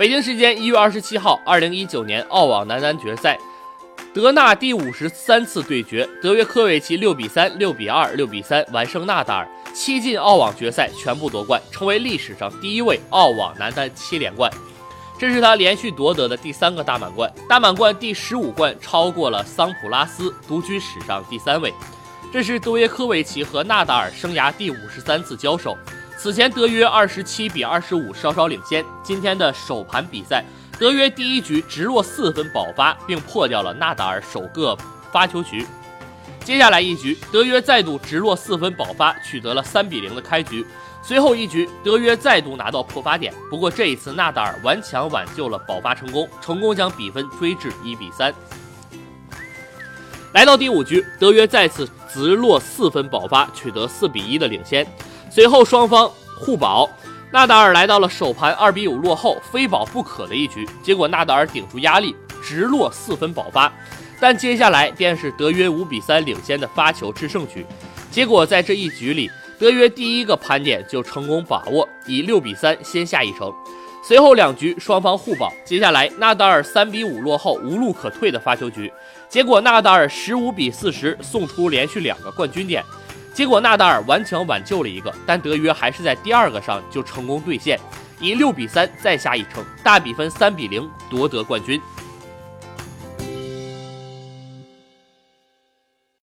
北京时间一月二十七号，二零一九年澳网男单决赛，德纳第五十三次对决，德约科维奇六比三、六比二、六比三完胜纳达尔，七进澳网决赛全部夺冠，成为历史上第一位澳网男单七连冠。这是他连续夺得的第三个大满贯，大满贯第十五冠超过了桑普拉斯，独居史上第三位。这是德约科维奇和纳达尔生涯第五十三次交手。此前德约二十七比二十五稍稍领先。今天的首盘比赛，德约第一局直落四分保发，并破掉了纳达尔首个发球局。接下来一局，德约再度直落四分保发，取得了三比零的开局。随后一局，德约再度拿到破发点，不过这一次纳达尔顽强挽救了保发成功，成功将比分追至一比三。来到第五局，德约再次直落四分保发，取得四比一的领先。随后双方互保，纳达尔来到了首盘二比五落后，非保不可的一局。结果纳达尔顶住压力，直落四分保发，但接下来便是德约五比三领先的发球制胜局。结果在这一局里，德约第一个盘点就成功把握，以六比三先下一城。随后两局双方互保，接下来纳达尔三比五落后，无路可退的发球局。结果纳达尔十五比四十送出连续两个冠军点。结果纳达尔顽强挽救了一个，但德约还是在第二个上就成功兑现，以六比三再下一城，大比分三比零夺得冠军。